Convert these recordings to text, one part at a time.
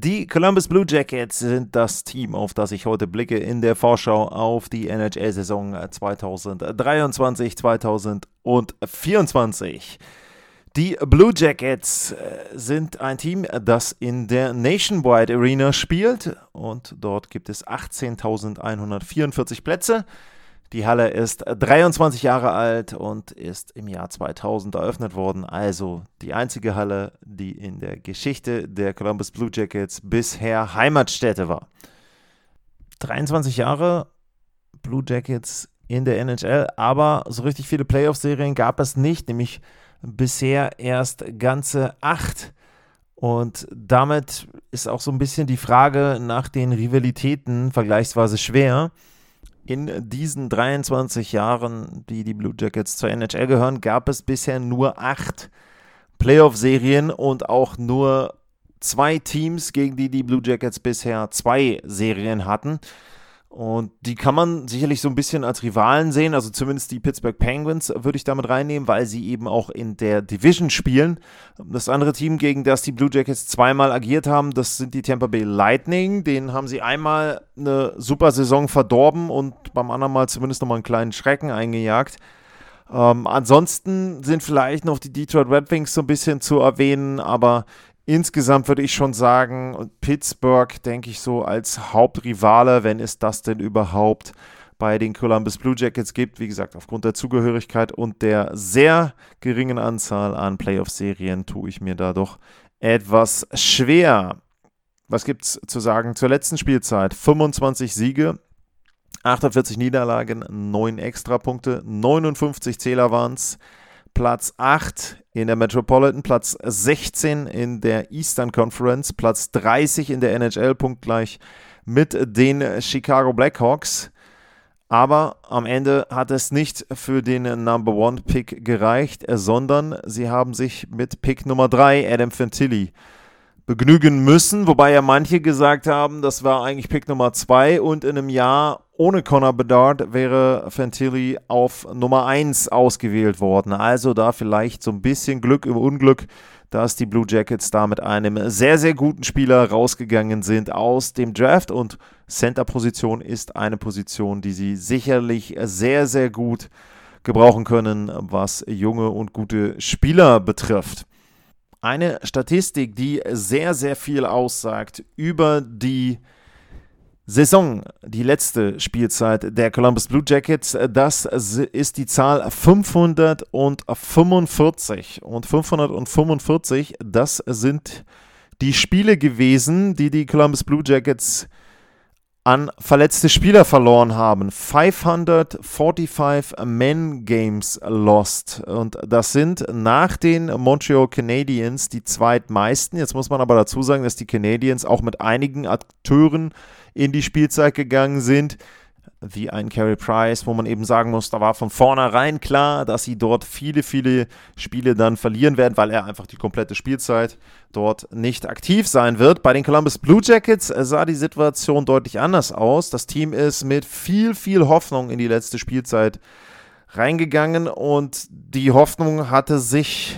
Die Columbus Blue Jackets sind das Team, auf das ich heute blicke in der Vorschau auf die NHL-Saison 2023-2024. Die Blue Jackets äh, sind ein Team, das in der Nationwide Arena spielt und dort gibt es 18.144 Plätze. Die Halle ist 23 Jahre alt und ist im Jahr 2000 eröffnet worden. Also die einzige Halle, die in der Geschichte der Columbus Blue Jackets bisher Heimatstätte war. 23 Jahre Blue Jackets in der NHL, aber so richtig viele Playoff-Serien gab es nicht, nämlich bisher erst ganze acht. Und damit ist auch so ein bisschen die Frage nach den Rivalitäten vergleichsweise schwer in diesen 23 Jahren, die die Blue Jackets zur NHL gehören, gab es bisher nur acht Playoff-Serien und auch nur zwei Teams, gegen die die Blue Jackets bisher zwei Serien hatten. Und die kann man sicherlich so ein bisschen als Rivalen sehen, also zumindest die Pittsburgh Penguins würde ich damit reinnehmen, weil sie eben auch in der Division spielen. Das andere Team, gegen das die Blue Jackets zweimal agiert haben, das sind die Tampa Bay Lightning. Den haben sie einmal eine super Saison verdorben und beim anderen Mal zumindest nochmal einen kleinen Schrecken eingejagt. Ähm, ansonsten sind vielleicht noch die Detroit Red Wings so ein bisschen zu erwähnen, aber Insgesamt würde ich schon sagen, Pittsburgh, denke ich so, als Hauptrivale, wenn es das denn überhaupt bei den Columbus Blue Jackets gibt. Wie gesagt, aufgrund der Zugehörigkeit und der sehr geringen Anzahl an Playoff-Serien tue ich mir da doch etwas schwer. Was gibt es zu sagen zur letzten Spielzeit? 25 Siege, 48 Niederlagen, 9 Extrapunkte, 59 Zähler waren es. Platz 8 in der Metropolitan, Platz 16 in der Eastern Conference, Platz 30 in der NHL, punktgleich mit den Chicago Blackhawks. Aber am Ende hat es nicht für den Number One Pick gereicht, sondern sie haben sich mit Pick Nummer 3, Adam Fantilli, begnügen müssen, wobei ja manche gesagt haben, das war eigentlich Pick Nummer 2 und in einem Jahr ohne Connor Bedard wäre Fantilli auf Nummer 1 ausgewählt worden. Also da vielleicht so ein bisschen Glück im Unglück, dass die Blue Jackets da mit einem sehr, sehr guten Spieler rausgegangen sind aus dem Draft und Center-Position ist eine Position, die sie sicherlich sehr, sehr gut gebrauchen können, was junge und gute Spieler betrifft. Eine Statistik, die sehr, sehr viel aussagt über die Saison, die letzte Spielzeit der Columbus Blue Jackets, das ist die Zahl 545. Und 545, das sind die Spiele gewesen, die die Columbus Blue Jackets an verletzte Spieler verloren haben. 545 Men Games lost. Und das sind nach den Montreal Canadiens die zweitmeisten. Jetzt muss man aber dazu sagen, dass die Canadiens auch mit einigen Akteuren in die Spielzeit gegangen sind wie ein Carey Price, wo man eben sagen muss, da war von vornherein klar, dass sie dort viele, viele Spiele dann verlieren werden, weil er einfach die komplette Spielzeit dort nicht aktiv sein wird. Bei den Columbus Blue Jackets sah die Situation deutlich anders aus. Das Team ist mit viel, viel Hoffnung in die letzte Spielzeit reingegangen und die Hoffnung hatte sich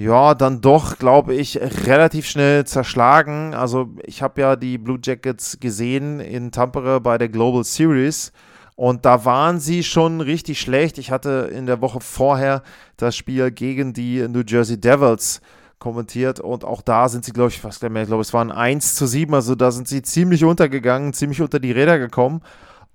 ja, dann doch, glaube ich, relativ schnell zerschlagen. Also ich habe ja die Blue Jackets gesehen in Tampere bei der Global Series und da waren sie schon richtig schlecht. Ich hatte in der Woche vorher das Spiel gegen die New Jersey Devils kommentiert und auch da sind sie, glaube ich, fast mehr, ich glaube, es waren 1 zu 7, also da sind sie ziemlich untergegangen, ziemlich unter die Räder gekommen.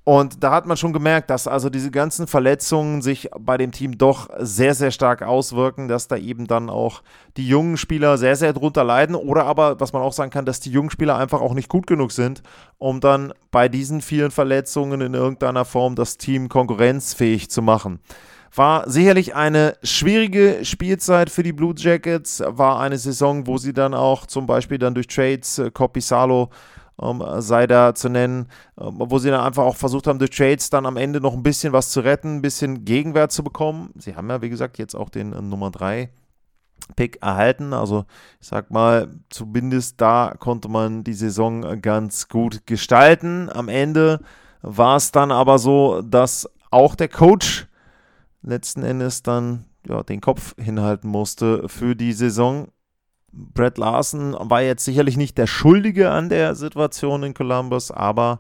Und da hat man schon gemerkt, dass also diese ganzen Verletzungen sich bei dem Team doch sehr, sehr stark auswirken, dass da eben dann auch die jungen Spieler sehr, sehr drunter leiden. Oder aber, was man auch sagen kann, dass die jungen Spieler einfach auch nicht gut genug sind, um dann bei diesen vielen Verletzungen in irgendeiner Form das Team konkurrenzfähig zu machen. War sicherlich eine schwierige Spielzeit für die Blue Jackets, war eine Saison, wo sie dann auch zum Beispiel dann durch Trades, äh, Copisalo ähm, sei da zu nennen, ähm, wo sie dann einfach auch versucht haben, durch Trades dann am Ende noch ein bisschen was zu retten, ein bisschen Gegenwert zu bekommen. Sie haben ja, wie gesagt, jetzt auch den äh, Nummer 3 Pick erhalten. Also ich sag mal, zumindest da konnte man die Saison ganz gut gestalten. Am Ende war es dann aber so, dass auch der Coach letzten Endes dann ja, den Kopf hinhalten musste für die Saison. Brett Larson war jetzt sicherlich nicht der Schuldige an der Situation in Columbus, aber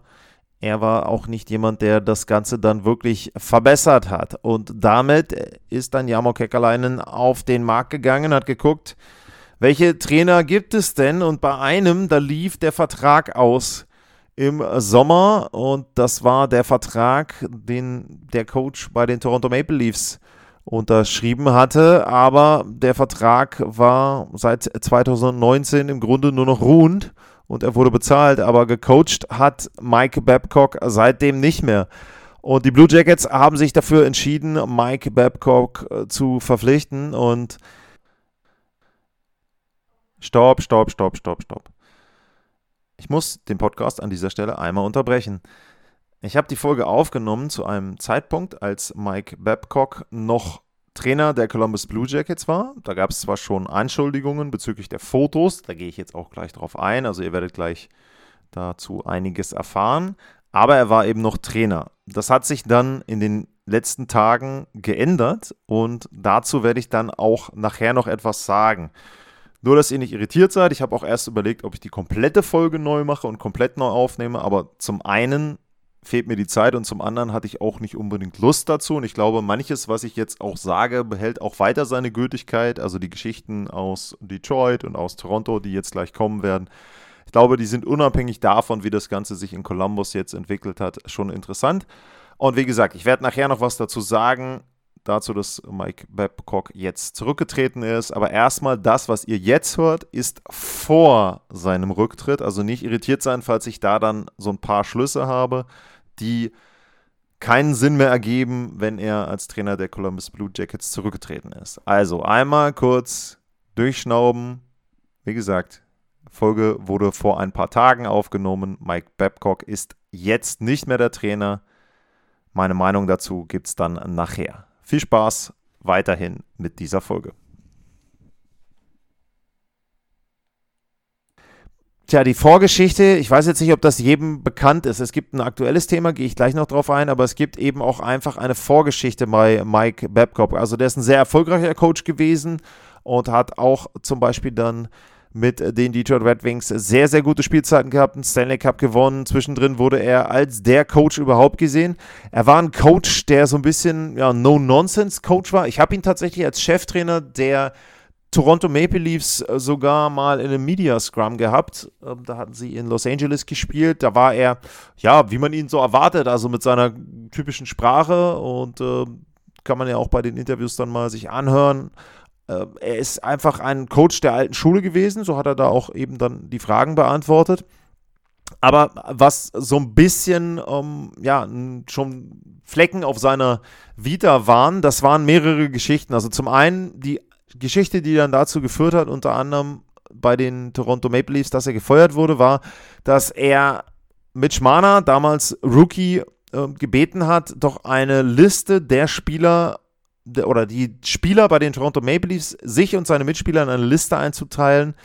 er war auch nicht jemand, der das Ganze dann wirklich verbessert hat. Und damit ist dann Jamo Kekalainen auf den Markt gegangen, hat geguckt, welche Trainer gibt es denn? Und bei einem, da lief der Vertrag aus im Sommer und das war der Vertrag, den der Coach bei den Toronto Maple Leafs unterschrieben hatte, aber der Vertrag war seit 2019 im Grunde nur noch ruhend und er wurde bezahlt, aber gecoacht hat Mike Babcock seitdem nicht mehr. Und die Blue Jackets haben sich dafür entschieden, Mike Babcock äh, zu verpflichten und Stopp, stopp, stopp, stopp, stopp. Ich muss den Podcast an dieser Stelle einmal unterbrechen. Ich habe die Folge aufgenommen zu einem Zeitpunkt, als Mike Babcock noch Trainer der Columbus Blue Jackets war. Da gab es zwar schon Anschuldigungen bezüglich der Fotos, da gehe ich jetzt auch gleich drauf ein, also ihr werdet gleich dazu einiges erfahren, aber er war eben noch Trainer. Das hat sich dann in den letzten Tagen geändert und dazu werde ich dann auch nachher noch etwas sagen. Nur, dass ihr nicht irritiert seid. Ich habe auch erst überlegt, ob ich die komplette Folge neu mache und komplett neu aufnehme. Aber zum einen fehlt mir die Zeit und zum anderen hatte ich auch nicht unbedingt Lust dazu. Und ich glaube, manches, was ich jetzt auch sage, behält auch weiter seine Gültigkeit. Also die Geschichten aus Detroit und aus Toronto, die jetzt gleich kommen werden. Ich glaube, die sind unabhängig davon, wie das Ganze sich in Columbus jetzt entwickelt hat, schon interessant. Und wie gesagt, ich werde nachher noch was dazu sagen dazu, dass Mike Babcock jetzt zurückgetreten ist. Aber erstmal das, was ihr jetzt hört, ist vor seinem Rücktritt. Also nicht irritiert sein, falls ich da dann so ein paar Schlüsse habe, die keinen Sinn mehr ergeben, wenn er als Trainer der Columbus Blue Jackets zurückgetreten ist. Also einmal kurz durchschnauben. Wie gesagt, Folge wurde vor ein paar Tagen aufgenommen. Mike Babcock ist jetzt nicht mehr der Trainer. Meine Meinung dazu gibt es dann nachher. Viel Spaß weiterhin mit dieser Folge. Tja, die Vorgeschichte, ich weiß jetzt nicht, ob das jedem bekannt ist. Es gibt ein aktuelles Thema, gehe ich gleich noch drauf ein, aber es gibt eben auch einfach eine Vorgeschichte bei Mike Babcock. Also der ist ein sehr erfolgreicher Coach gewesen und hat auch zum Beispiel dann mit den Detroit Red Wings sehr, sehr gute Spielzeiten gehabt, einen Stanley Cup gewonnen. Zwischendrin wurde er als der Coach überhaupt gesehen. Er war ein Coach, der so ein bisschen ja, No-Nonsense-Coach war. Ich habe ihn tatsächlich als Cheftrainer der Toronto Maple Leafs sogar mal in einem Media Scrum gehabt. Ähm, da hatten sie in Los Angeles gespielt. Da war er, ja, wie man ihn so erwartet, also mit seiner typischen Sprache und äh, kann man ja auch bei den Interviews dann mal sich anhören. Äh, er ist einfach ein Coach der alten Schule gewesen, so hat er da auch eben dann die Fragen beantwortet. Aber was so ein bisschen, ähm, ja, schon Flecken auf seiner Vita waren, das waren mehrere Geschichten. Also zum einen die Geschichte, die dann dazu geführt hat, unter anderem bei den Toronto Maple Leafs, dass er gefeuert wurde, war, dass er Mitch Marner, damals Rookie, äh, gebeten hat, doch eine Liste der Spieler oder die Spieler bei den Toronto Maple Leafs sich und seine Mitspieler in eine Liste einzuteilen,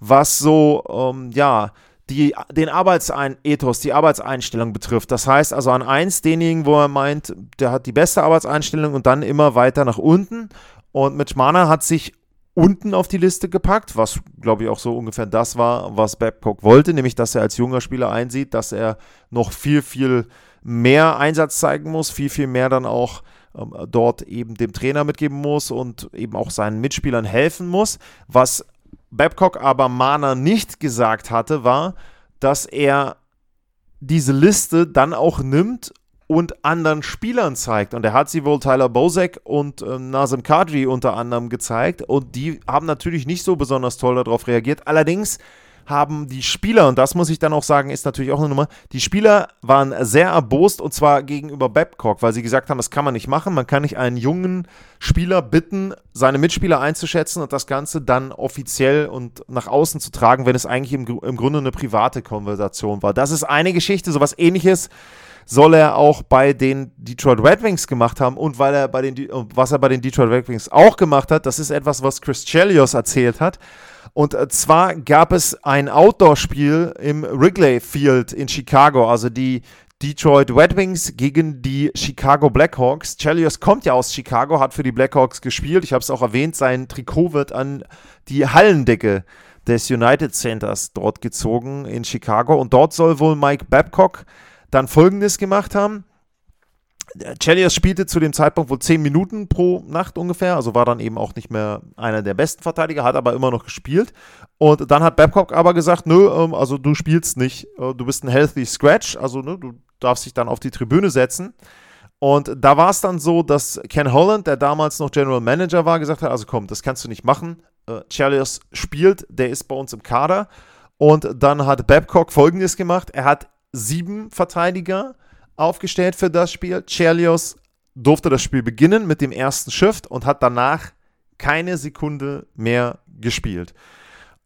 was so, ähm, ja, die, den Arbeitsethos, die Arbeitseinstellung betrifft. Das heißt also an eins denjenigen, wo er meint, der hat die beste Arbeitseinstellung und dann immer weiter nach unten. Und Mitch Marner hat sich unten auf die Liste gepackt, was glaube ich auch so ungefähr das war, was Babcock wollte, nämlich dass er als junger Spieler einsieht, dass er noch viel, viel mehr Einsatz zeigen muss, viel, viel mehr dann auch ähm, dort eben dem Trainer mitgeben muss und eben auch seinen Mitspielern helfen muss. Was Babcock aber Mana nicht gesagt hatte, war, dass er diese Liste dann auch nimmt und anderen Spielern zeigt. Und er hat sie wohl Tyler Bozek und äh, Nazem Kadri unter anderem gezeigt. Und die haben natürlich nicht so besonders toll darauf reagiert. Allerdings haben die Spieler, und das muss ich dann auch sagen, ist natürlich auch eine Nummer, die Spieler waren sehr erbost und zwar gegenüber Babcock, weil sie gesagt haben, das kann man nicht machen. Man kann nicht einen jungen Spieler bitten, seine Mitspieler einzuschätzen und das Ganze dann offiziell und nach außen zu tragen, wenn es eigentlich im, im Grunde eine private Konversation war. Das ist eine Geschichte, sowas ähnliches soll er auch bei den Detroit Red Wings gemacht haben und weil er bei den, was er bei den Detroit Red Wings auch gemacht hat, das ist etwas, was Chris Chelios erzählt hat. Und äh, zwar gab es ein Outdoor-Spiel im Wrigley Field in Chicago, also die Detroit Red Wings gegen die Chicago Blackhawks. Chelios kommt ja aus Chicago, hat für die Blackhawks gespielt. Ich habe es auch erwähnt, sein Trikot wird an die Hallendecke des United Centers dort gezogen in Chicago. Und dort soll wohl Mike Babcock dann Folgendes gemacht haben. Chelios spielte zu dem Zeitpunkt wohl 10 Minuten pro Nacht ungefähr, also war dann eben auch nicht mehr einer der besten Verteidiger, hat aber immer noch gespielt. Und dann hat Babcock aber gesagt, nö, ähm, also du spielst nicht, äh, du bist ein healthy scratch, also ne, du darfst dich dann auf die Tribüne setzen. Und da war es dann so, dass Ken Holland, der damals noch General Manager war, gesagt hat, also komm, das kannst du nicht machen. Äh, Chelios spielt, der ist bei uns im Kader. Und dann hat Babcock folgendes gemacht, er hat sieben Verteidiger aufgestellt für das Spiel. Chelios durfte das Spiel beginnen mit dem ersten Shift und hat danach keine Sekunde mehr gespielt.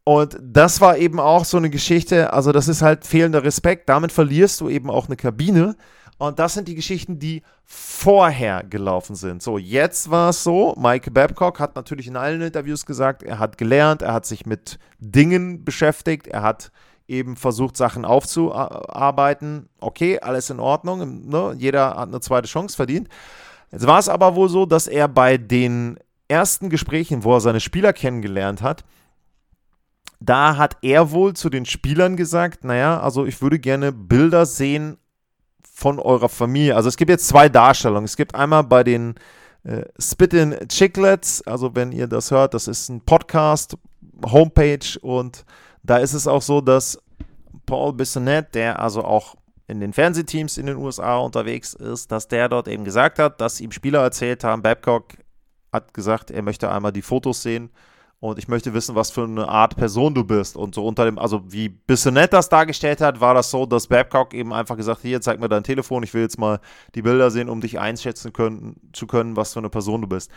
Und das war eben auch so eine Geschichte, also das ist halt fehlender Respekt. Damit verlierst du eben auch eine Kabine. Und das sind die Geschichten, die vorher gelaufen sind. So, jetzt war es so, Mike Babcock hat natürlich in allen Interviews gesagt, er hat gelernt, er hat sich mit Dingen beschäftigt, er hat eben versucht, Sachen aufzuarbeiten. Okay, alles in Ordnung. Ne? Jeder hat eine zweite Chance verdient. Jetzt war es aber wohl so, dass er bei den ersten Gesprächen, wo er seine Spieler kennengelernt hat, da hat er wohl zu den Spielern gesagt, naja, also ich würde gerne Bilder sehen von eurer Familie. Also es gibt jetzt zwei Darstellungen. Es gibt einmal bei den äh, Spittin Chicklets, also wenn ihr das hört, das ist ein Podcast, Homepage und da ist es auch so, dass Paul Bissonnette, der also auch in den Fernsehteams in den USA unterwegs ist, dass der dort eben gesagt hat, dass ihm Spieler erzählt haben, Babcock hat gesagt, er möchte einmal die Fotos sehen und ich möchte wissen, was für eine Art Person du bist. Und so unter dem, also wie Bissonnette das dargestellt hat, war das so, dass Babcock eben einfach gesagt, hier, zeig mir dein Telefon, ich will jetzt mal die Bilder sehen, um dich einschätzen können, zu können, was für eine Person du bist.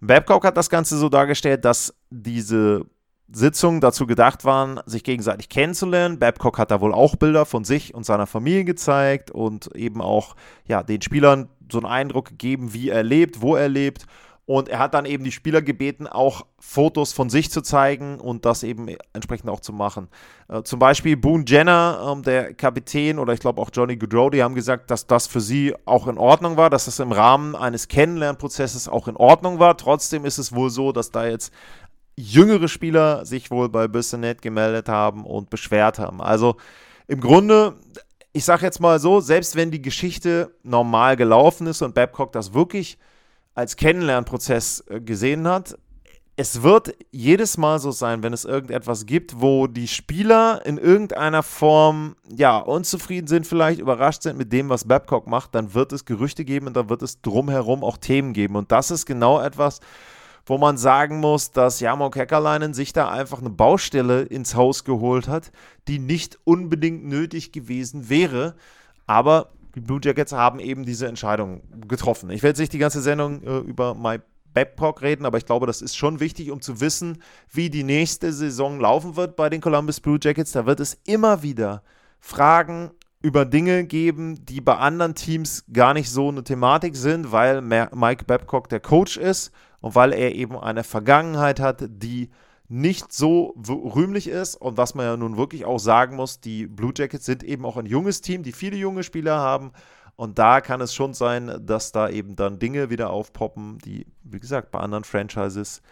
Babcock hat das Ganze so dargestellt, dass diese Sitzungen dazu gedacht waren, sich gegenseitig kennenzulernen. Babcock hat da wohl auch Bilder von sich und seiner Familie gezeigt und eben auch ja, den Spielern so einen Eindruck gegeben, wie er lebt, wo er lebt. Und er hat dann eben die Spieler gebeten, auch Fotos von sich zu zeigen und das eben entsprechend auch zu machen. Äh, zum Beispiel Boone Jenner, ähm, der Kapitän, oder ich glaube auch Johnny Goodrow, die haben gesagt, dass das für sie auch in Ordnung war, dass das im Rahmen eines Kennenlernprozesses auch in Ordnung war. Trotzdem ist es wohl so, dass da jetzt jüngere Spieler sich wohl bei Bissonnet gemeldet haben und beschwert haben. Also im Grunde, ich sage jetzt mal so, selbst wenn die Geschichte normal gelaufen ist und Babcock das wirklich als Kennenlernprozess äh, gesehen hat, es wird jedes Mal so sein, wenn es irgendetwas gibt, wo die Spieler in irgendeiner Form ja unzufrieden sind, vielleicht überrascht sind mit dem, was Babcock macht, dann wird es Gerüchte geben und dann wird es drumherum auch Themen geben. Und das ist genau etwas, wo man sagen muss, dass Jarmo Kekkerleinen sich da einfach eine Baustelle ins Haus geholt hat, die nicht unbedingt nötig gewesen wäre. Aber die Blue Jackets haben eben diese Entscheidung getroffen. Ich werde nicht die ganze Sendung äh, über My Babcock reden, aber ich glaube, das ist schon wichtig, um zu wissen, wie die nächste Saison laufen wird bei den Columbus Blue Jackets. Da wird es immer wieder Fragen über Dinge geben, die bei anderen Teams gar nicht so eine Thematik sind, weil Mike Babcock der Coach ist und weil er eben eine Vergangenheit hat, die nicht so rühmlich ist und was man ja nun wirklich auch sagen muss, die Blue Jackets sind eben auch ein junges Team, die viele junge Spieler haben und da kann es schon sein, dass da eben dann Dinge wieder aufpoppen, die, wie gesagt, bei anderen Franchises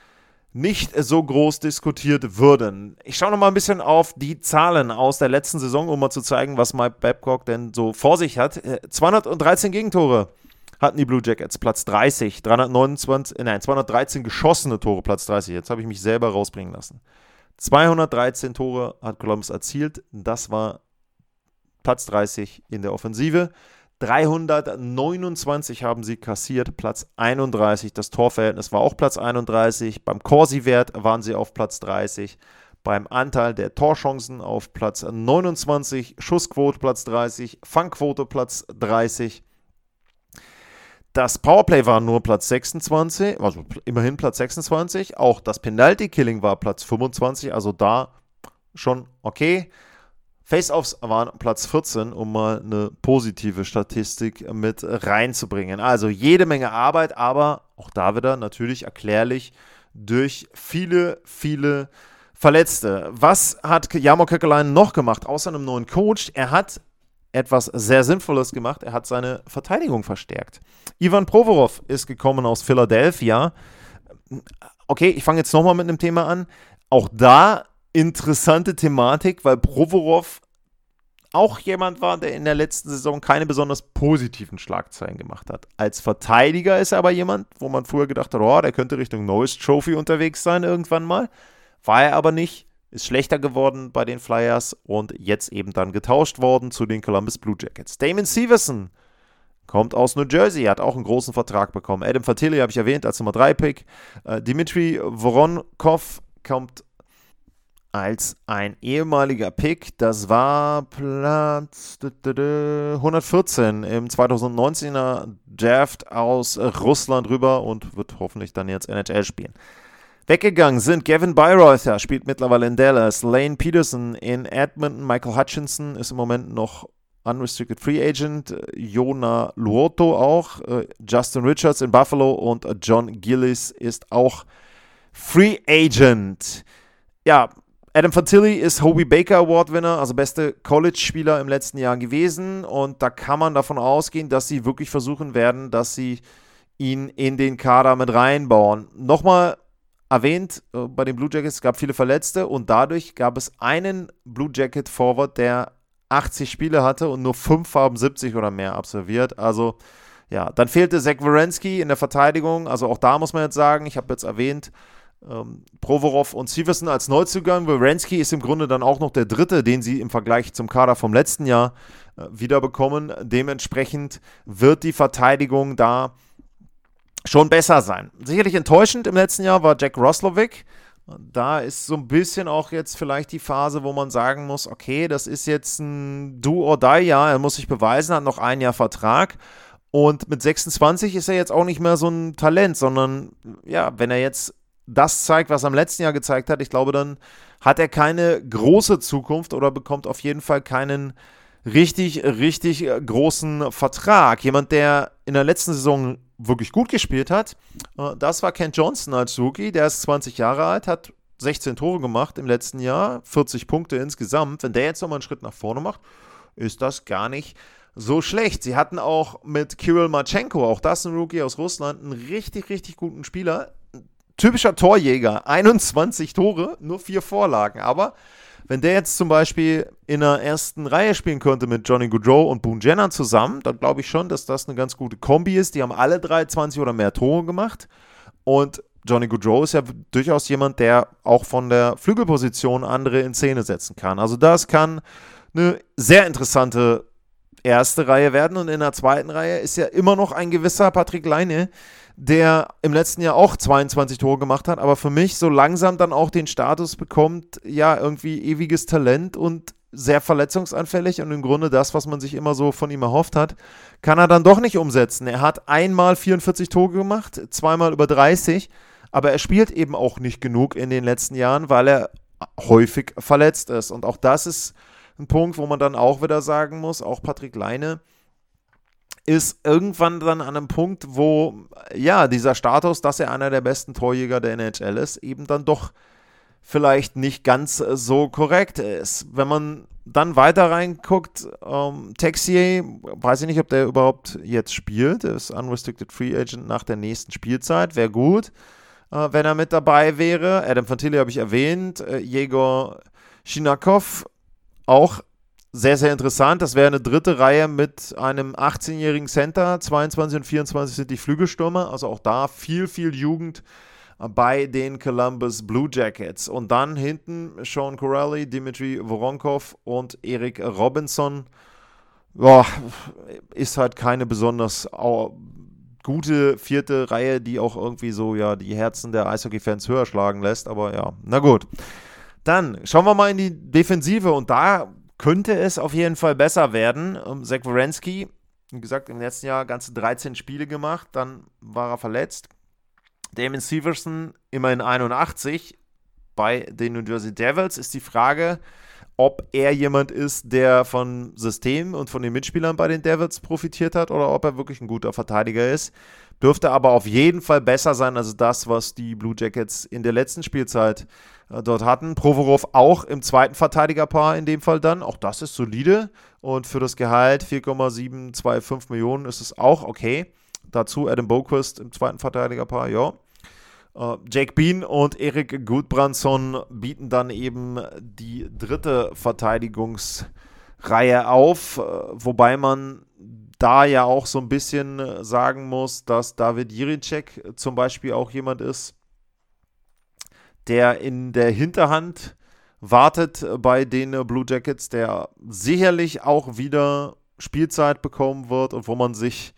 nicht so groß diskutiert würden. Ich schaue noch mal ein bisschen auf die Zahlen aus der letzten Saison, um mal zu zeigen, was Mike Babcock denn so vor sich hat. 213 äh, Gegentore hatten die Blue Jackets Platz 30, 329, nein, 213 geschossene Tore, Platz 30. Jetzt habe ich mich selber rausbringen lassen. 213 Tore hat Columbus erzielt, das war Platz 30 in der Offensive. 329 haben sie kassiert, Platz 31. Das Torverhältnis war auch Platz 31. Beim Corsi-Wert waren sie auf Platz 30. beim Anteil der Torchancen auf Platz 29, Schussquote Platz 30, Fangquote Platz 30. Das Powerplay war nur Platz 26, also immerhin Platz 26. Auch das Penalty Killing war Platz 25, also da schon okay. Face-Offs waren Platz 14, um mal eine positive Statistik mit reinzubringen. Also jede Menge Arbeit, aber auch da wieder natürlich erklärlich durch viele, viele Verletzte. Was hat Jamo Köckelein noch gemacht, außer einem neuen Coach? Er hat etwas sehr Sinnvolles gemacht. Er hat seine Verteidigung verstärkt. Ivan Provorov ist gekommen aus Philadelphia. Okay, ich fange jetzt nochmal mit einem Thema an. Auch da interessante Thematik, weil Provorov auch jemand war, der in der letzten Saison keine besonders positiven Schlagzeilen gemacht hat. Als Verteidiger ist er aber jemand, wo man früher gedacht hat, oh, der könnte Richtung Neues Trophy unterwegs sein irgendwann mal. War er aber nicht ist schlechter geworden bei den Flyers und jetzt eben dann getauscht worden zu den Columbus Blue Jackets. Damon Severson kommt aus New Jersey, hat auch einen großen Vertrag bekommen. Adam Fatilli habe ich erwähnt als Nummer 3-Pick. Äh, Dimitri Voronkov kommt als ein ehemaliger Pick. Das war Platz 114 im 2019er Draft aus Russland rüber und wird hoffentlich dann jetzt NHL spielen. Weggegangen sind Gavin Bayreuther, spielt mittlerweile in Dallas, Lane Peterson in Edmonton, Michael Hutchinson ist im Moment noch Unrestricted Free Agent, Jona Luoto auch, äh, Justin Richards in Buffalo und John Gillis ist auch Free Agent. Ja, Adam Fantilli ist Hobie Baker Award Winner, also beste College-Spieler im letzten Jahr gewesen. Und da kann man davon ausgehen, dass sie wirklich versuchen werden, dass sie ihn in den Kader mit reinbauen. Nochmal erwähnt, äh, bei den Blue Jackets gab viele Verletzte und dadurch gab es einen Blue Jacket Forward, der 80 Spiele hatte und nur 5 haben 70 oder mehr absolviert. Also ja, dann fehlte Zach Wierenski in der Verteidigung. Also auch da muss man jetzt sagen, ich habe jetzt erwähnt, ähm, Provorov und Severson als Neuzugang. Wierenski ist im Grunde dann auch noch der dritte, den sie im Vergleich zum Kader vom letzten Jahr äh, wiederbekommen. Dementsprechend wird die Verteidigung da schon besser sein. Sicherlich enttäuschend im letzten Jahr war Jack Roslovic. Da ist so ein bisschen auch jetzt vielleicht die Phase, wo man sagen muss, okay, das ist jetzt ein Do or Die Jahr, er muss sich beweisen, hat noch ein Jahr Vertrag. Und mit 26 ist er jetzt auch nicht mehr so ein Talent, sondern ja, wenn er jetzt das zeigt, was er im letzten Jahr gezeigt hat, ich glaube, dann hat er keine große Zukunft oder bekommt auf jeden Fall keinen richtig, richtig großen Vertrag. Jemand, der in der letzten Saison wirklich gut gespielt hat. Äh, das war Ken Johnson als Rookie, der ist 20 Jahre alt, hat 16 Tore gemacht im letzten Jahr, 40 Punkte insgesamt. Wenn der jetzt nochmal einen Schritt nach vorne macht, ist das gar nicht so schlecht. Sie hatten auch mit Kirill Marchenko, auch das ein Rookie aus Russland, einen richtig, richtig guten Spieler. Typischer Torjäger, 21 Tore, nur vier Vorlagen, aber wenn der jetzt zum Beispiel in der ersten Reihe spielen könnte mit Johnny Goudreau und Boone Jenner zusammen, dann glaube ich schon, dass das eine ganz gute Kombi ist. Die haben alle drei 20 oder mehr Tore gemacht. Und Johnny Goudreau ist ja durchaus jemand, der auch von der Flügelposition andere in Szene setzen kann. Also das kann eine sehr interessante erste Reihe werden. Und in der zweiten Reihe ist ja immer noch ein gewisser Patrick Leine, der im letzten Jahr auch 22 Tore gemacht hat, aber für mich so langsam dann auch den Status bekommt, ja, irgendwie ewiges Talent und sehr verletzungsanfällig und im Grunde das, was man sich immer so von ihm erhofft hat, kann er dann doch nicht umsetzen. Er hat einmal 44 Tore gemacht, zweimal über 30, aber er spielt eben auch nicht genug in den letzten Jahren, weil er häufig verletzt ist. Und auch das ist ein Punkt, wo man dann auch wieder sagen muss, auch Patrick Leine, ist irgendwann dann an einem Punkt, wo ja, dieser Status, dass er einer der besten Torjäger der NHL ist, eben dann doch vielleicht nicht ganz so korrekt ist. Wenn man dann weiter reinguckt, ähm, Texier, weiß ich nicht, ob der überhaupt jetzt spielt, ist Unrestricted Free Agent nach der nächsten Spielzeit, wäre gut, äh, wenn er mit dabei wäre. Adam Fantilli habe ich erwähnt, äh, Jegor Shinakov auch sehr, sehr interessant. Das wäre eine dritte Reihe mit einem 18-jährigen Center. 22 und 24 sind die Flügelstürmer. Also auch da viel, viel Jugend bei den Columbus Blue Jackets. Und dann hinten Sean Corelli, Dimitri Voronkov und Erik Robinson. Boah, ist halt keine besonders gute vierte Reihe, die auch irgendwie so ja die Herzen der Eishockey-Fans höher schlagen lässt. Aber ja, na gut. Dann schauen wir mal in die Defensive und da könnte es auf jeden Fall besser werden. Um, Zach Wierenski, wie gesagt, im letzten Jahr ganze 13 Spiele gemacht, dann war er verletzt. Damon Severson immerhin 81. Bei den New Jersey Devils ist die Frage, ob er jemand ist, der von System und von den Mitspielern bei den Devils profitiert hat oder ob er wirklich ein guter Verteidiger ist. Dürfte aber auf jeden Fall besser sein als das, was die Blue Jackets in der letzten Spielzeit äh, dort hatten. Provorov auch im zweiten Verteidigerpaar in dem Fall dann. Auch das ist solide. Und für das Gehalt 4,725 Millionen ist es auch okay. Dazu Adam Boquist im zweiten Verteidigerpaar, ja. Uh, Jake Bean und Erik Gudbrandsson bieten dann eben die dritte Verteidigungsreihe auf, uh, wobei man da ja auch so ein bisschen sagen muss, dass David Jiricek zum Beispiel auch jemand ist, der in der Hinterhand wartet bei den Blue Jackets, der sicherlich auch wieder Spielzeit bekommen wird und wo man sich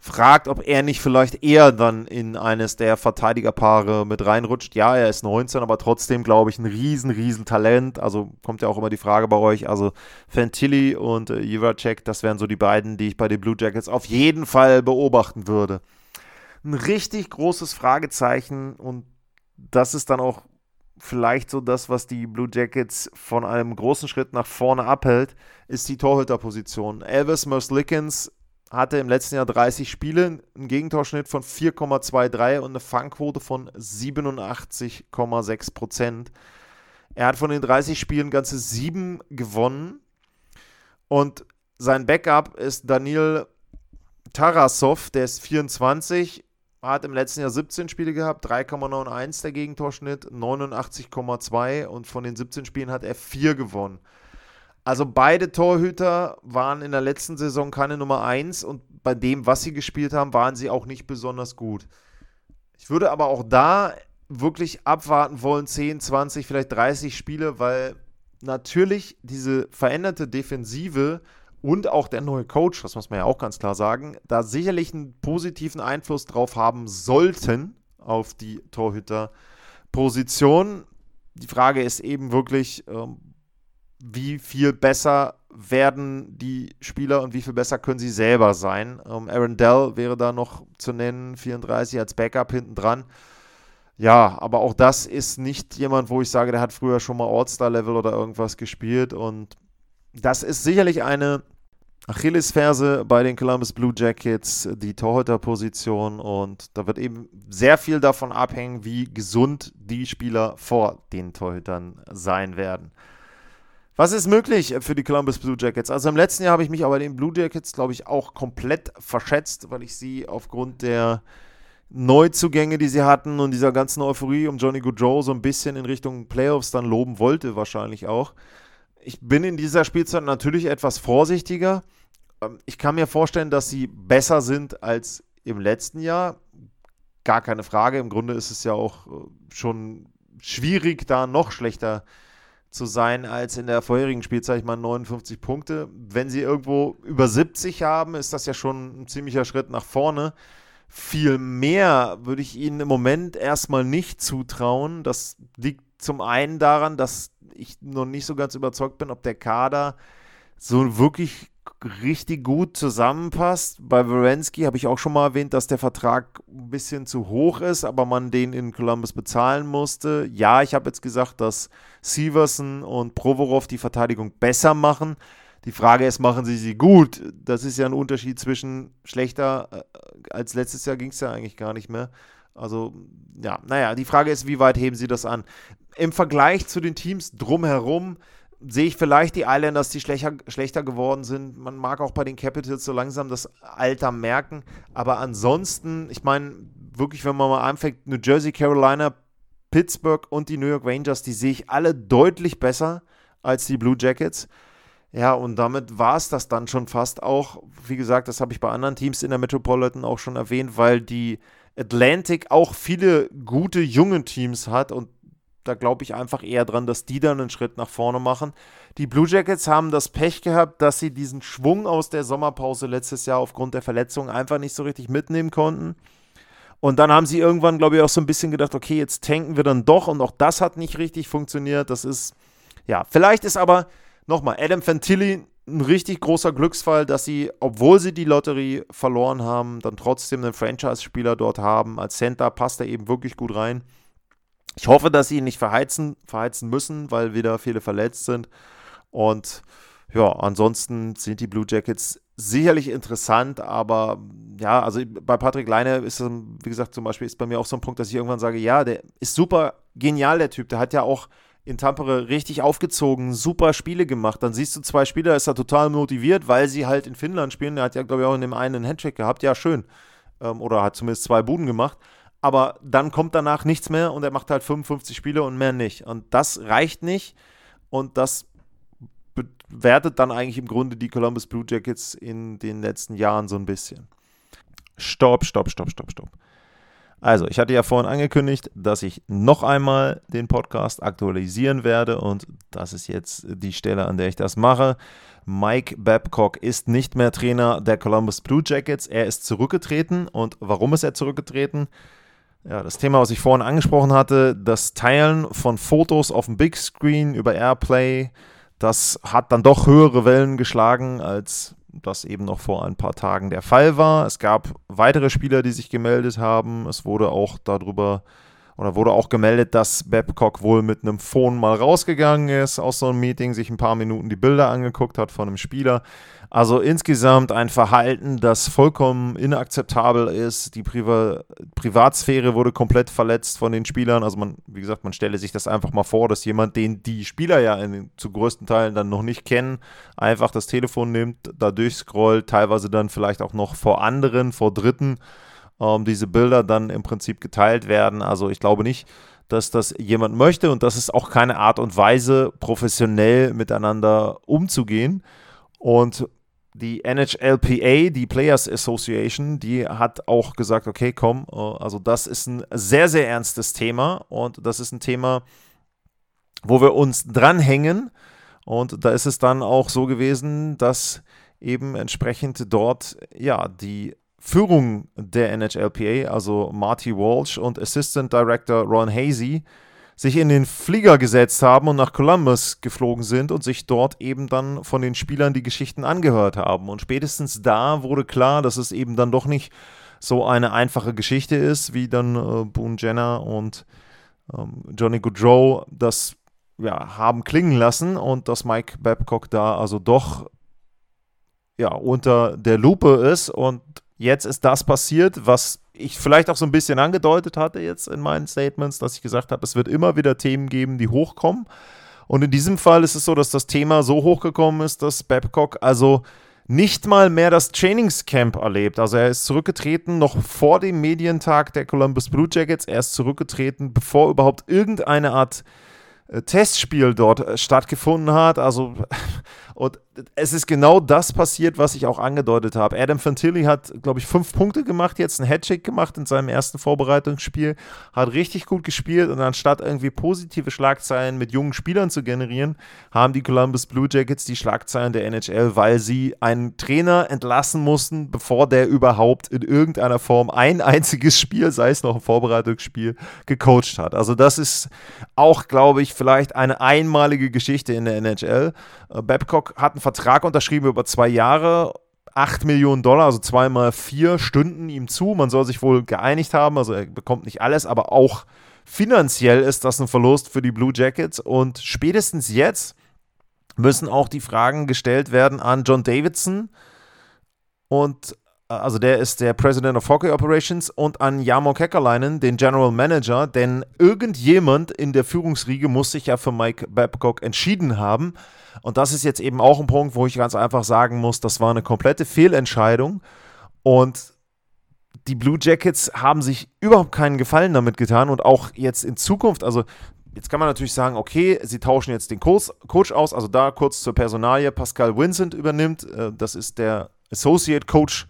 fragt, ob er nicht vielleicht eher dann in eines der Verteidigerpaare mit reinrutscht. Ja, er ist 19, aber trotzdem, glaube ich, ein riesen, riesen Talent. Also kommt ja auch immer die Frage bei euch. Also Fantilli und äh, Juracek, das wären so die beiden, die ich bei den Blue Jackets auf jeden Fall beobachten würde. Ein richtig großes Fragezeichen und das ist dann auch vielleicht so das, was die Blue Jackets von einem großen Schritt nach vorne abhält, ist die Torhüterposition. Elvis Merslickens hatte im letzten Jahr 30 Spiele, einen Gegentorschnitt von 4,23 und eine Fangquote von 87,6 Prozent. Er hat von den 30 Spielen ganze sieben gewonnen und sein Backup ist Daniel Tarasov, der ist 24, hat im letzten Jahr 17 Spiele gehabt, 3,91 der Gegentorschnitt, 89,2 und von den 17 Spielen hat er 4 gewonnen. Also beide Torhüter waren in der letzten Saison keine Nummer 1 und bei dem, was sie gespielt haben, waren sie auch nicht besonders gut. Ich würde aber auch da wirklich abwarten wollen, 10, 20, vielleicht 30 Spiele, weil natürlich diese veränderte Defensive und auch der neue Coach, das muss man ja auch ganz klar sagen, da sicherlich einen positiven Einfluss drauf haben sollten auf die Torhüterposition. Die Frage ist eben wirklich, ähm, wie viel besser werden die Spieler und wie viel besser können sie selber sein. Ähm, Aaron Dell wäre da noch zu nennen, 34 als Backup hinten dran. Ja, aber auch das ist nicht jemand, wo ich sage, der hat früher schon mal All-Star-Level oder irgendwas gespielt. Und das ist sicherlich eine Achillesferse bei den Columbus Blue Jackets, die Torhüterposition. Und da wird eben sehr viel davon abhängen, wie gesund die Spieler vor den Torhütern sein werden. Was ist möglich für die Columbus Blue Jackets? Also im letzten Jahr habe ich mich aber den Blue Jackets, glaube ich, auch komplett verschätzt, weil ich sie aufgrund der Neuzugänge, die sie hatten und dieser ganzen Euphorie um Johnny Goodrow so ein bisschen in Richtung Playoffs dann loben wollte, wahrscheinlich auch. Ich bin in dieser Spielzeit natürlich etwas vorsichtiger. Ähm, ich kann mir vorstellen, dass sie besser sind als im letzten Jahr. Gar keine Frage. Im Grunde ist es ja auch äh, schon schwierig, da noch schlechter zu zu sein als in der vorherigen Spielzeit. Ich meine 59 Punkte. Wenn sie irgendwo über 70 haben, ist das ja schon ein ziemlicher Schritt nach vorne. Viel mehr würde ich ihnen im Moment erstmal nicht zutrauen. Das liegt zum einen daran, dass ich noch nicht so ganz überzeugt bin, ob der Kader so wirklich richtig gut zusammenpasst. Bei Werensky habe ich auch schon mal erwähnt, dass der Vertrag ein bisschen zu hoch ist, aber man den in Columbus bezahlen musste. Ja, ich habe jetzt gesagt, dass Severson und Provorov die Verteidigung besser machen. Die Frage ist, machen sie sie gut? Das ist ja ein Unterschied zwischen schlechter äh, als letztes Jahr ging es ja eigentlich gar nicht mehr. Also, ja, naja, die Frage ist, wie weit heben sie das an? Im Vergleich zu den Teams drumherum sehe ich vielleicht die Islanders, die schlechter, schlechter geworden sind. Man mag auch bei den Capitals so langsam das Alter merken. Aber ansonsten, ich meine, wirklich, wenn man mal anfängt, New Jersey, Carolina, Pittsburgh und die New York Rangers, die sehe ich alle deutlich besser als die Blue Jackets. Ja, und damit war es das dann schon fast auch. Wie gesagt, das habe ich bei anderen Teams in der Metropolitan auch schon erwähnt, weil die Atlantic auch viele gute junge Teams hat und da glaube ich einfach eher dran, dass die dann einen Schritt nach vorne machen. Die Blue Jackets haben das Pech gehabt, dass sie diesen Schwung aus der Sommerpause letztes Jahr aufgrund der Verletzung einfach nicht so richtig mitnehmen konnten. Und dann haben sie irgendwann, glaube ich, auch so ein bisschen gedacht, okay, jetzt tanken wir dann doch. Und auch das hat nicht richtig funktioniert. Das ist, ja, vielleicht ist aber, nochmal, Adam Fantilli ein richtig großer Glücksfall, dass sie, obwohl sie die Lotterie verloren haben, dann trotzdem einen Franchise-Spieler dort haben. Als Center passt er eben wirklich gut rein. Ich hoffe, dass sie ihn nicht verheizen, verheizen müssen, weil wieder viele verletzt sind. Und ja, ansonsten sind die Blue Jackets sicherlich interessant, aber ja, also bei Patrick Leine ist, wie gesagt, zum Beispiel ist bei mir auch so ein Punkt, dass ich irgendwann sage, ja, der ist super genial, der Typ. Der hat ja auch in Tampere richtig aufgezogen, super Spiele gemacht. Dann siehst du zwei Spieler, ist er total motiviert, weil sie halt in Finnland spielen. Der hat ja, glaube ich, auch in dem einen einen Handshake gehabt. Ja, schön. Ähm, oder hat zumindest zwei Buden gemacht. Aber dann kommt danach nichts mehr und er macht halt 55 Spiele und mehr nicht. Und das reicht nicht. Und das bewertet dann eigentlich im Grunde die Columbus Blue Jackets in den letzten Jahren so ein bisschen. Stopp, stopp, stopp, stopp, stopp. Also, ich hatte ja vorhin angekündigt, dass ich noch einmal den Podcast aktualisieren werde und das ist jetzt die Stelle, an der ich das mache. Mike Babcock ist nicht mehr Trainer der Columbus Blue Jackets. Er ist zurückgetreten und warum ist er zurückgetreten? Ja, das Thema, was ich vorhin angesprochen hatte, das Teilen von Fotos auf dem Big Screen über Airplay, das hat dann doch höhere Wellen geschlagen, als das eben noch vor ein paar Tagen der Fall war. Es gab weitere Spieler, die sich gemeldet haben. Es wurde auch darüber oder wurde auch gemeldet, dass Babcock wohl mit einem Phone mal rausgegangen ist aus so einem Meeting, sich ein paar Minuten die Bilder angeguckt hat von einem Spieler. Also insgesamt ein Verhalten, das vollkommen inakzeptabel ist. Die Priva Privatsphäre wurde komplett verletzt von den Spielern. Also man, wie gesagt, man stelle sich das einfach mal vor, dass jemand, den die Spieler ja in, zu größten Teilen dann noch nicht kennen, einfach das Telefon nimmt, da durchscrollt, teilweise dann vielleicht auch noch vor anderen, vor Dritten, ähm, diese Bilder dann im Prinzip geteilt werden. Also ich glaube nicht, dass das jemand möchte und das ist auch keine Art und Weise, professionell miteinander umzugehen. Und die NHLPA, die Players Association, die hat auch gesagt, okay, komm, äh, also das ist ein sehr, sehr ernstes Thema und das ist ein Thema, wo wir uns dranhängen. Und da ist es dann auch so gewesen, dass eben entsprechend dort ja die Führung der NHLPA, also Marty Walsh und Assistant Director Ron Hazy, sich in den Flieger gesetzt haben und nach Columbus geflogen sind und sich dort eben dann von den Spielern die Geschichten angehört haben. Und spätestens da wurde klar, dass es eben dann doch nicht so eine einfache Geschichte ist, wie dann äh, Boone Jenner und ähm, Johnny Goodrow das ja, haben klingen lassen und dass Mike Babcock da also doch ja, unter der Lupe ist und jetzt ist das passiert, was ich vielleicht auch so ein bisschen angedeutet hatte jetzt in meinen Statements, dass ich gesagt habe, es wird immer wieder Themen geben, die hochkommen. Und in diesem Fall ist es so, dass das Thema so hochgekommen ist, dass Babcock also nicht mal mehr das Trainingscamp erlebt. Also er ist zurückgetreten noch vor dem Medientag der Columbus Blue Jackets. Er ist zurückgetreten, bevor überhaupt irgendeine Art äh, Testspiel dort äh, stattgefunden hat. Also, und es ist genau das passiert, was ich auch angedeutet habe. Adam Fantilli hat, glaube ich, fünf Punkte gemacht, jetzt einen Headshake gemacht in seinem ersten Vorbereitungsspiel, hat richtig gut gespielt und anstatt irgendwie positive Schlagzeilen mit jungen Spielern zu generieren, haben die Columbus Blue Jackets die Schlagzeilen der NHL, weil sie einen Trainer entlassen mussten, bevor der überhaupt in irgendeiner Form ein einziges Spiel, sei es noch ein Vorbereitungsspiel, gecoacht hat. Also das ist auch, glaube ich, vielleicht eine einmalige Geschichte in der NHL. Äh, Hat einen Vertrag unterschrieben über zwei Jahre. 8 Millionen Dollar, also zweimal vier Stunden ihm zu. Man soll sich wohl geeinigt haben, also er bekommt nicht alles, aber auch finanziell ist das ein Verlust für die Blue Jackets. Und spätestens jetzt müssen auch die Fragen gestellt werden an John Davidson und also der ist der President of Hockey Operations und an Jarmo Kekkerleinen, den General Manager, denn irgendjemand in der Führungsriege muss sich ja für Mike Babcock entschieden haben. Und das ist jetzt eben auch ein Punkt, wo ich ganz einfach sagen muss, das war eine komplette Fehlentscheidung und die Blue Jackets haben sich überhaupt keinen Gefallen damit getan und auch jetzt in Zukunft, also jetzt kann man natürlich sagen, okay, sie tauschen jetzt den Coach aus, also da kurz zur Personalie, Pascal Vincent übernimmt, äh, das ist der Associate Coach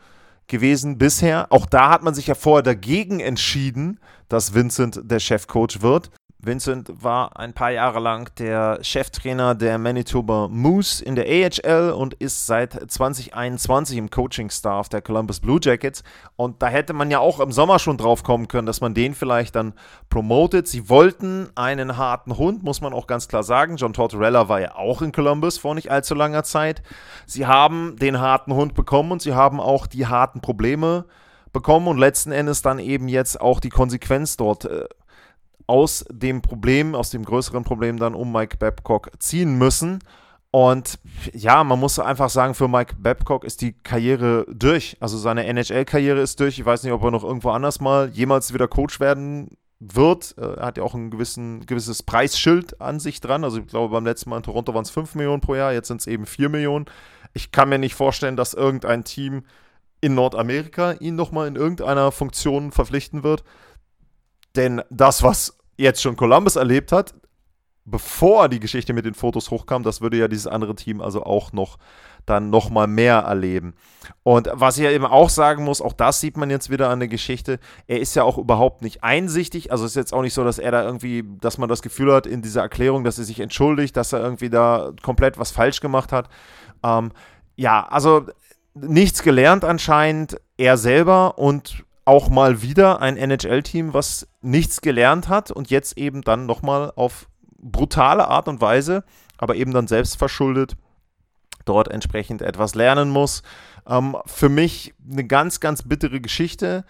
gewesen bisher. Auch da hat man sich ja vorher dagegen entschieden, dass Vincent der Chefcoach wird. Vincent war ein paar Jahre lang der Cheftrainer der Manitoba Moose in der AHL und ist seit 2021 im Coaching-Staff der Columbus Blue Jackets. Und da hätte man ja auch im Sommer schon drauf kommen können, dass man den vielleicht dann promotet. Sie wollten einen harten Hund, muss man auch ganz klar sagen. John Tortorella war ja auch in Columbus vor nicht allzu langer Zeit. Sie haben den harten Hund bekommen und sie haben auch die harten Probleme bekommen und letzten Endes dann eben jetzt auch die Konsequenz dort äh, aus dem Problem, aus dem größeren Problem dann um Mike Babcock ziehen müssen. Und ja, man muss einfach sagen, für Mike Babcock ist die Karriere durch. Also seine NHL-Karriere ist durch. Ich weiß nicht, ob er noch irgendwo anders mal jemals wieder Coach werden wird. Äh, er hat ja auch ein gewissen, gewisses Preisschild an sich dran. Also ich glaube, beim letzten Mal in Toronto waren es 5 Millionen pro Jahr, jetzt sind es eben 4 Millionen. Ich kann mir nicht vorstellen, dass irgendein Team in Nordamerika ihn nochmal in irgendeiner Funktion verpflichten wird. Denn das, was jetzt schon Columbus erlebt hat, bevor die Geschichte mit den Fotos hochkam, das würde ja dieses andere Team also auch noch dann noch mal mehr erleben. Und was ich ja eben auch sagen muss, auch das sieht man jetzt wieder an der Geschichte, er ist ja auch überhaupt nicht einsichtig, also es ist jetzt auch nicht so, dass er da irgendwie, dass man das Gefühl hat in dieser Erklärung, dass er sich entschuldigt, dass er irgendwie da komplett was falsch gemacht hat. Ähm, ja, also nichts gelernt anscheinend, er selber und auch mal wieder ein NHL-Team, was nichts gelernt hat und jetzt eben dann nochmal auf brutale Art und Weise, aber eben dann selbst verschuldet, dort entsprechend etwas lernen muss. Ähm, für mich eine ganz, ganz bittere Geschichte.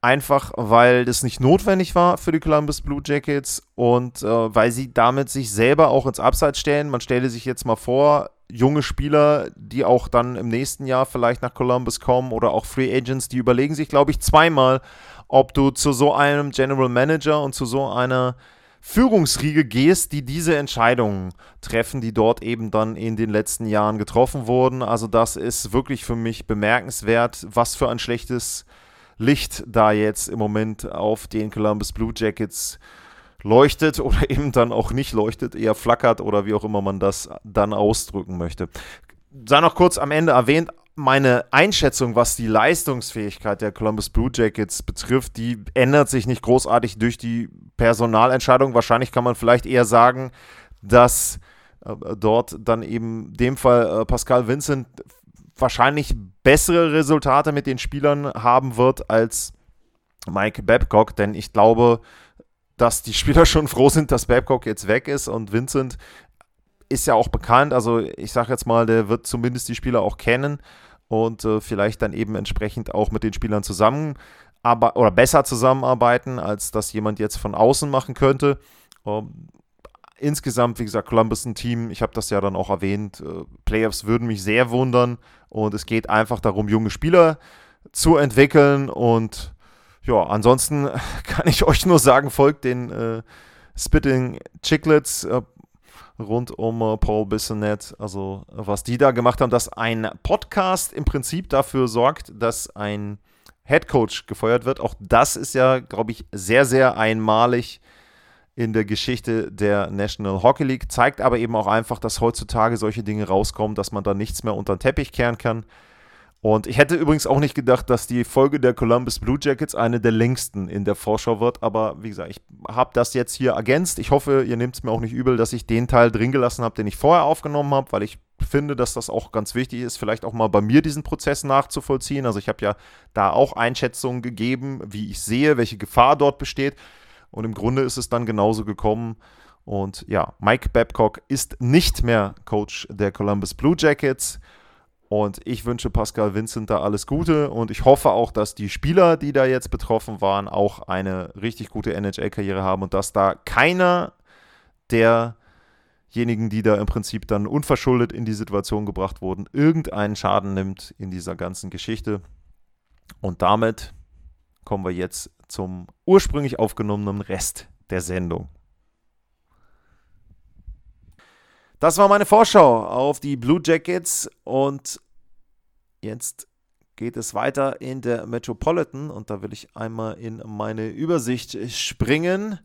Einfach weil das nicht notwendig war für die Columbus Blue Jackets und äh, weil sie damit sich selber auch ins Abseits stellen. Man stelle sich jetzt mal vor, junge Spieler, die auch dann im nächsten Jahr vielleicht nach Columbus kommen oder auch Free Agents, die überlegen sich, glaube ich, zweimal, ob du zu so einem General Manager und zu so einer Führungsriege gehst, die diese Entscheidungen treffen, die dort eben dann in den letzten Jahren getroffen wurden. Also das ist wirklich für mich bemerkenswert, was für ein schlechtes Licht da jetzt im Moment auf den Columbus Blue Jackets leuchtet oder eben dann auch nicht leuchtet, eher flackert oder wie auch immer man das dann ausdrücken möchte. Sei noch kurz am Ende erwähnt, meine Einschätzung, was die Leistungsfähigkeit der Columbus Blue Jackets betrifft, die ändert sich nicht großartig durch die Personalentscheidung. Wahrscheinlich kann man vielleicht eher sagen, dass äh, dort dann eben dem Fall äh, Pascal Vincent wahrscheinlich bessere Resultate mit den Spielern haben wird als Mike Babcock, denn ich glaube, dass die Spieler schon froh sind, dass Babcock jetzt weg ist und Vincent ist ja auch bekannt. Also ich sage jetzt mal, der wird zumindest die Spieler auch kennen und äh, vielleicht dann eben entsprechend auch mit den Spielern zusammen aber, oder besser zusammenarbeiten, als das jemand jetzt von außen machen könnte. Ähm, insgesamt, wie gesagt, Columbus ein Team, ich habe das ja dann auch erwähnt, äh, Playoffs würden mich sehr wundern und es geht einfach darum, junge Spieler zu entwickeln und ja, ansonsten kann ich euch nur sagen, folgt den äh, Spitting Chicklets äh, rund um äh, Paul Bissonette. Also, was die da gemacht haben, dass ein Podcast im Prinzip dafür sorgt, dass ein Head Coach gefeuert wird. Auch das ist ja, glaube ich, sehr, sehr einmalig in der Geschichte der National Hockey League. Zeigt aber eben auch einfach, dass heutzutage solche Dinge rauskommen, dass man da nichts mehr unter den Teppich kehren kann. Und ich hätte übrigens auch nicht gedacht, dass die Folge der Columbus Blue Jackets eine der längsten in der Vorschau wird. Aber wie gesagt, ich habe das jetzt hier ergänzt. Ich hoffe, ihr nehmt es mir auch nicht übel, dass ich den Teil drin gelassen habe, den ich vorher aufgenommen habe, weil ich finde, dass das auch ganz wichtig ist, vielleicht auch mal bei mir diesen Prozess nachzuvollziehen. Also ich habe ja da auch Einschätzungen gegeben, wie ich sehe, welche Gefahr dort besteht. Und im Grunde ist es dann genauso gekommen. Und ja, Mike Babcock ist nicht mehr Coach der Columbus Blue Jackets. Und ich wünsche Pascal Vincent da alles Gute und ich hoffe auch, dass die Spieler, die da jetzt betroffen waren, auch eine richtig gute NHL-Karriere haben und dass da keiner derjenigen, die da im Prinzip dann unverschuldet in die Situation gebracht wurden, irgendeinen Schaden nimmt in dieser ganzen Geschichte. Und damit kommen wir jetzt zum ursprünglich aufgenommenen Rest der Sendung. Das war meine Vorschau auf die Blue Jackets und Jetzt geht es weiter in der Metropolitan und da will ich einmal in meine Übersicht springen.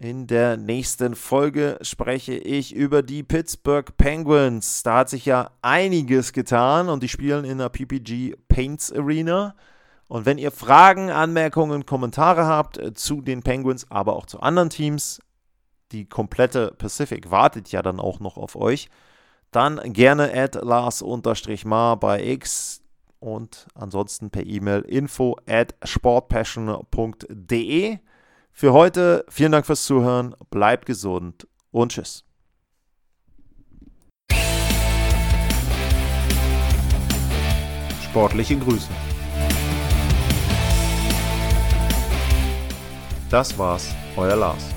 In der nächsten Folge spreche ich über die Pittsburgh Penguins. Da hat sich ja einiges getan und die spielen in der PPG Paints Arena. Und wenn ihr Fragen, Anmerkungen, Kommentare habt zu den Penguins, aber auch zu anderen Teams, die komplette Pacific wartet ja dann auch noch auf euch, dann gerne at Lars-Mar bei X und ansonsten per E-Mail info at sportpassion.de. Für heute vielen Dank fürs Zuhören, bleibt gesund und tschüss. Sportliche Grüße. Das war's, euer Lars.